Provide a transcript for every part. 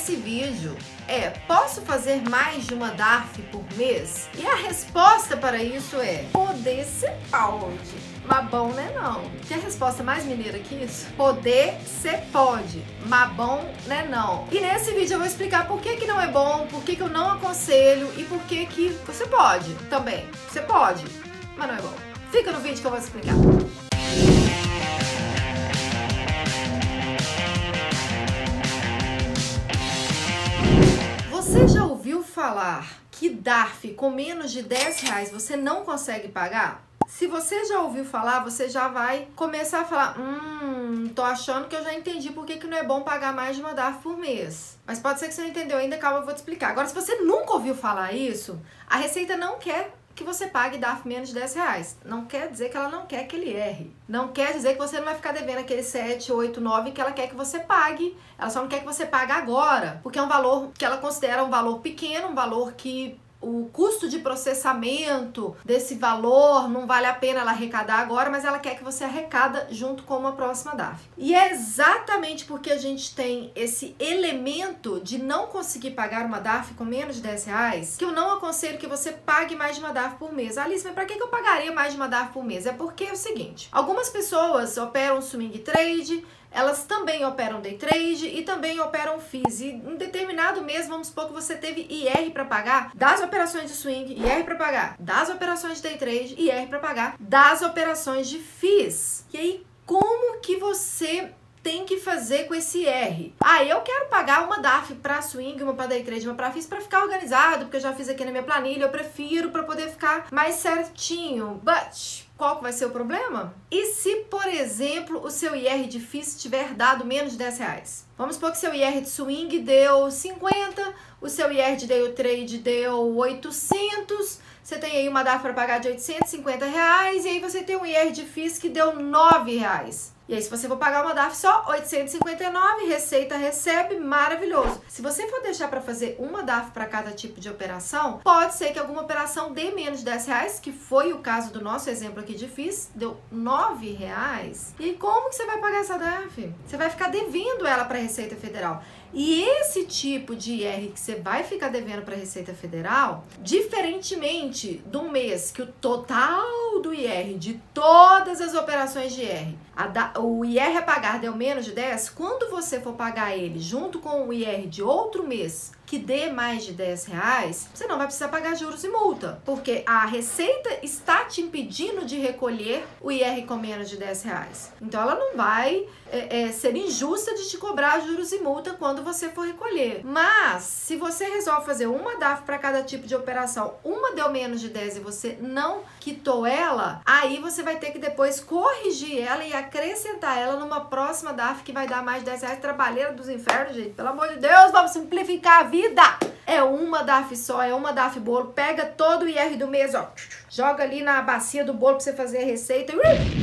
desse vídeo é: posso fazer mais de uma DARF por mês? E a resposta para isso é: poder ser pode. Mas bom, né não. A resposta mais mineira que isso? Poder ser pode, mas bom, né não. E nesse vídeo eu vou explicar por que que não é bom, por que que eu não aconselho e por que que você pode também. Você pode, mas não é bom. Fica no vídeo que eu vou explicar. Você já ouviu falar que DARF com menos de 10 reais você não consegue pagar? Se você já ouviu falar, você já vai começar a falar: Hum, tô achando que eu já entendi por que, que não é bom pagar mais de uma DARF por mês. Mas pode ser que você não entendeu ainda, calma, eu vou te explicar. Agora, se você nunca ouviu falar isso, a Receita não quer que você pague DARF menos de 10 reais. Não quer dizer que ela não quer que ele erre. Não quer dizer que você não vai ficar devendo aquele 7, 8, 9 que ela quer que você pague. Ela só não quer que você pague agora. Porque é um valor que ela considera um valor pequeno, um valor que o custo de processamento desse valor não vale a pena ela arrecadar agora, mas ela quer que você arrecada junto com uma próxima DAF. E é exatamente porque a gente tem esse elemento de não conseguir pagar uma DAF com menos de 10 reais que eu não aconselho que você pague mais de uma DAF por mês. Alice, mas para que eu pagaria mais de uma DAF por mês? É porque é o seguinte: algumas pessoas operam swing trade elas também operam day trade e também operam FIIs. E em determinado mês, vamos supor que você teve IR para pagar das operações de swing, IR para pagar das operações de day trade, IR para pagar das operações de FIIs. E aí, como que você tem que fazer com esse R. Ah, eu quero pagar uma DAF para swing, uma para day trade, uma para FIIs para ficar organizado, porque eu já fiz aqui na minha planilha, eu prefiro para poder ficar mais certinho. But qual vai ser o problema? E se, por exemplo, o seu IR de FIIs tiver dado menos de 10 reais? Vamos supor que seu IR de swing deu 50, o seu IR de day trade deu 800, você tem aí uma DAF para pagar de 850 reais, e aí você tem um IR de FIIs que deu 9 reais. E aí, se você for pagar uma DAF só, 859, receita recebe, maravilhoso. Se você for deixar para fazer uma DAF para cada tipo de operação, pode ser que alguma operação dê menos de 10 reais, que foi o caso do nosso exemplo aqui de FIS, deu 9 reais. E como que você vai pagar essa DAF? Você vai ficar devendo ela para a Receita Federal. E esse tipo de IR que você vai ficar devendo para a Receita Federal, diferentemente do mês que o total do IR de todas as operações de IR, da, o IR a pagar deu menos de 10, quando você for pagar ele junto com o IR de outro mês que dê mais de 10 reais, você não vai precisar pagar juros e multa, porque a Receita está te impedindo de recolher o IR com menos de 10 reais. Então ela não vai é, é, ser injusta de te cobrar juros e multa quando você for recolher. Mas se você resolve fazer uma DAF para cada tipo de operação, uma deu menos de 10 e você não quitou ela, aí você vai ter que depois corrigir ela e acrescentar ela numa próxima DAF que vai dar mais de 10 reais. Trabalheira dos infernos, gente. Pelo amor de Deus, vamos simplificar a vida vida. É uma DAF só, é uma DAF bolo. Pega todo o IR do mês, ó. Joga ali na bacia do bolo pra você fazer a receita.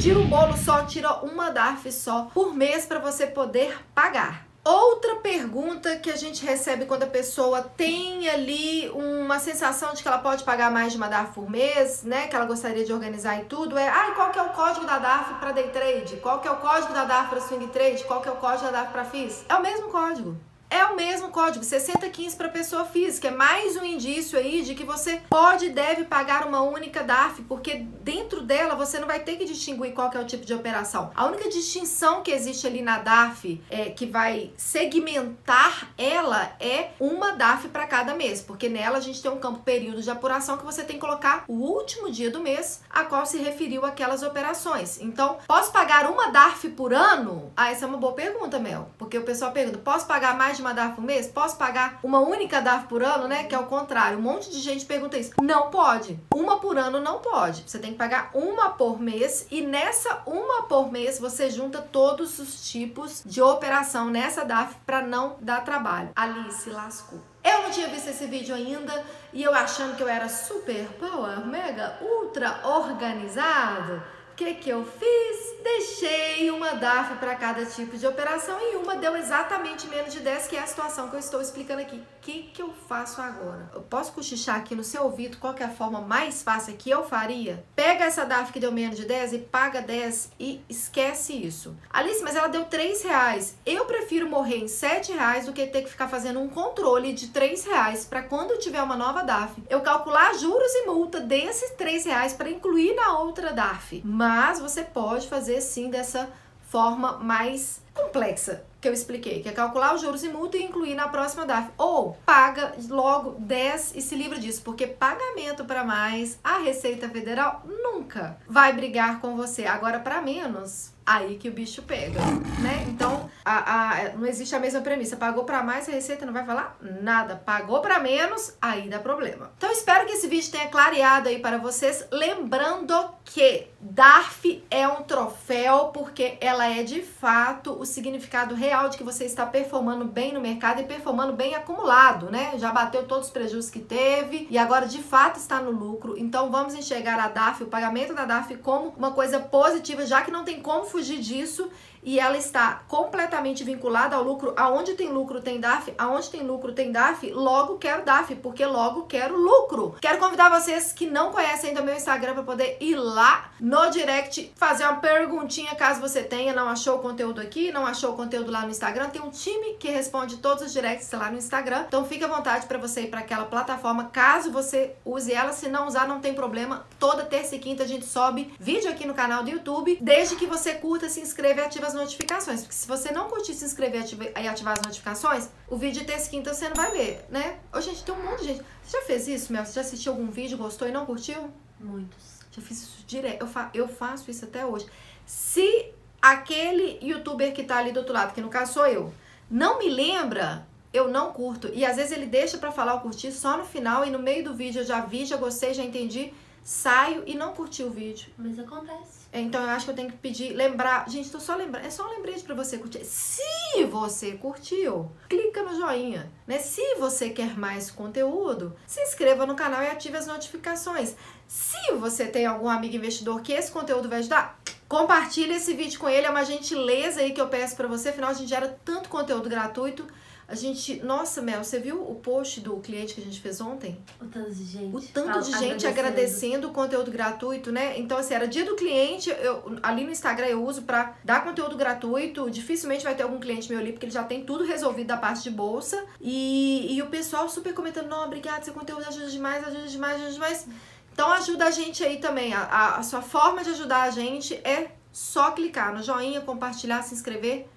Tira um bolo só, tira uma DAF só por mês para você poder pagar. Outra pergunta que a gente recebe quando a pessoa tem ali uma sensação de que ela pode pagar mais de uma DARF por mês, né? Que ela gostaria de organizar e tudo, é ah, qual que é o código da DARF para day trade? Qual que é o código da DARF para swing trade? Qual que é o código da DARF para FIIs? É o mesmo código. É o mesmo código, 6015 para pessoa física. É mais um indício aí de que você pode e deve pagar uma única DARF, porque dentro dela você não vai ter que distinguir qual que é o tipo de operação. A única distinção que existe ali na DARF é, que vai segmentar ela é uma DARF para cada mês, porque nela a gente tem um campo período de apuração que você tem que colocar o último dia do mês a qual se referiu aquelas operações. Então, posso pagar uma DARF por ano? Ah, essa é uma boa pergunta, Mel, porque o pessoal pergunta: posso pagar mais de uma DARF por mês? Posso pagar uma única DARF por ano, né? Que é o contrário. Um monte de gente pergunta isso. Não pode. Uma por ano não pode. Você tem que pagar uma por mês e nessa uma por mês você junta todos os tipos de operação nessa DARF para não dar trabalho. Alice lascou. Eu não tinha visto esse vídeo ainda e eu achando que eu era super power, mega, ultra organizado que que eu fiz? Deixei uma DAF para cada tipo de operação e uma deu exatamente menos de 10, que é a situação que eu estou explicando aqui. O que que eu faço agora? Eu posso cochichar aqui no seu ouvido qual é a forma mais fácil que eu faria? Pega essa DAF que deu menos de 10 e paga 10 e esquece isso. Alice, mas ela deu 3 reais. Eu prefiro morrer em 7 reais do que ter que ficar fazendo um controle de 3 reais para quando eu tiver uma nova DAF, eu calcular juros e multa desses 3 reais para incluir na outra DAF. Mas você pode fazer sim dessa forma mais complexa que eu expliquei, que é calcular os juros e multa e incluir na próxima DAF. Ou paga logo 10 e se livra disso, porque pagamento para mais, a Receita Federal nunca vai brigar com você. Agora, para menos, aí que o bicho pega, né? Então, a, a, não existe a mesma premissa. Pagou para mais, a Receita não vai falar nada. Pagou para menos, aí dá problema. Então, espero que esse vídeo tenha clareado aí para vocês. Lembrando que DARF é um troféu porque ela é de fato o significado real de que você está performando bem no mercado e performando bem acumulado, né? Já bateu todos os prejuízos que teve e agora de fato está no lucro. Então, vamos enxergar a DARF, o pagamento da DARF como uma coisa positiva, já que não tem como fugir disso e ela está completamente vinculada ao lucro. Aonde tem lucro tem DAF, aonde tem lucro tem DAF, logo quero DAF, porque logo quero lucro. Quero convidar vocês que não conhecem ainda meu Instagram para poder ir lá no direct fazer uma perguntinha caso você tenha, não achou o conteúdo aqui, não achou o conteúdo lá no Instagram. Tem um time que responde todos os directs lá no Instagram. Então fique à vontade para você ir para aquela plataforma, caso você use ela. Se não usar, não tem problema. Toda terça e quinta a gente sobe vídeo aqui no canal do YouTube, desde que você curta, se inscreva e ative as notificações. Porque se você não curtir, se inscrever e ativar as notificações, o vídeo de terça e quinta você não vai ver, né? Ô, gente, tem um monte de gente. Você já fez isso, Mel? Você já assistiu algum vídeo, gostou e não curtiu? Muitos. Já fiz isso direto. Eu, fa eu faço isso até hoje. Se aquele youtuber que tá ali do outro lado, que no caso sou eu, não me lembra, eu não curto. E às vezes ele deixa para falar o curtir só no final e no meio do vídeo eu já vi, já gostei, já entendi saio e não curti o vídeo. Mas acontece. Então eu acho que eu tenho que pedir, lembrar. Gente, tô só lembrando. É só um lembrete pra você curtir. Se você curtiu, clica no joinha. Né? Se você quer mais conteúdo, se inscreva no canal e ative as notificações. Se você tem algum amigo investidor que esse conteúdo vai ajudar, compartilhe esse vídeo com ele. É uma gentileza aí que eu peço pra você. Afinal, a gente gera tanto conteúdo gratuito. A gente, nossa, Mel, você viu o post do cliente que a gente fez ontem? O tanto de gente. O tanto de gente agradecendo. agradecendo o conteúdo gratuito, né? Então, assim, era dia do cliente, eu, ali no Instagram eu uso pra dar conteúdo gratuito. Dificilmente vai ter algum cliente meu ali, porque ele já tem tudo resolvido da parte de bolsa. E, e o pessoal super comentando: não, obrigado, seu conteúdo ajuda demais, ajuda demais, ajuda demais. Então, ajuda a gente aí também. A, a, a sua forma de ajudar a gente é só clicar no joinha, compartilhar, se inscrever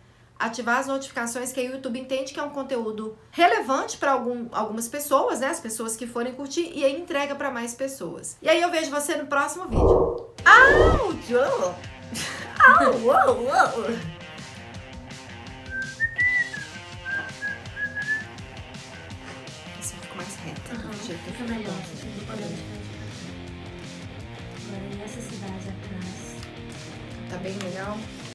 ativar as notificações que o YouTube entende que é um conteúdo relevante para algum, algumas pessoas, né? As pessoas que forem curtir e aí entrega para mais pessoas. E aí eu vejo você no próximo vídeo. Au, uou, uou. Esse ficou mais reto. Uhum, fica melhor. Agora nessa cidade atrás. Tá bem legal?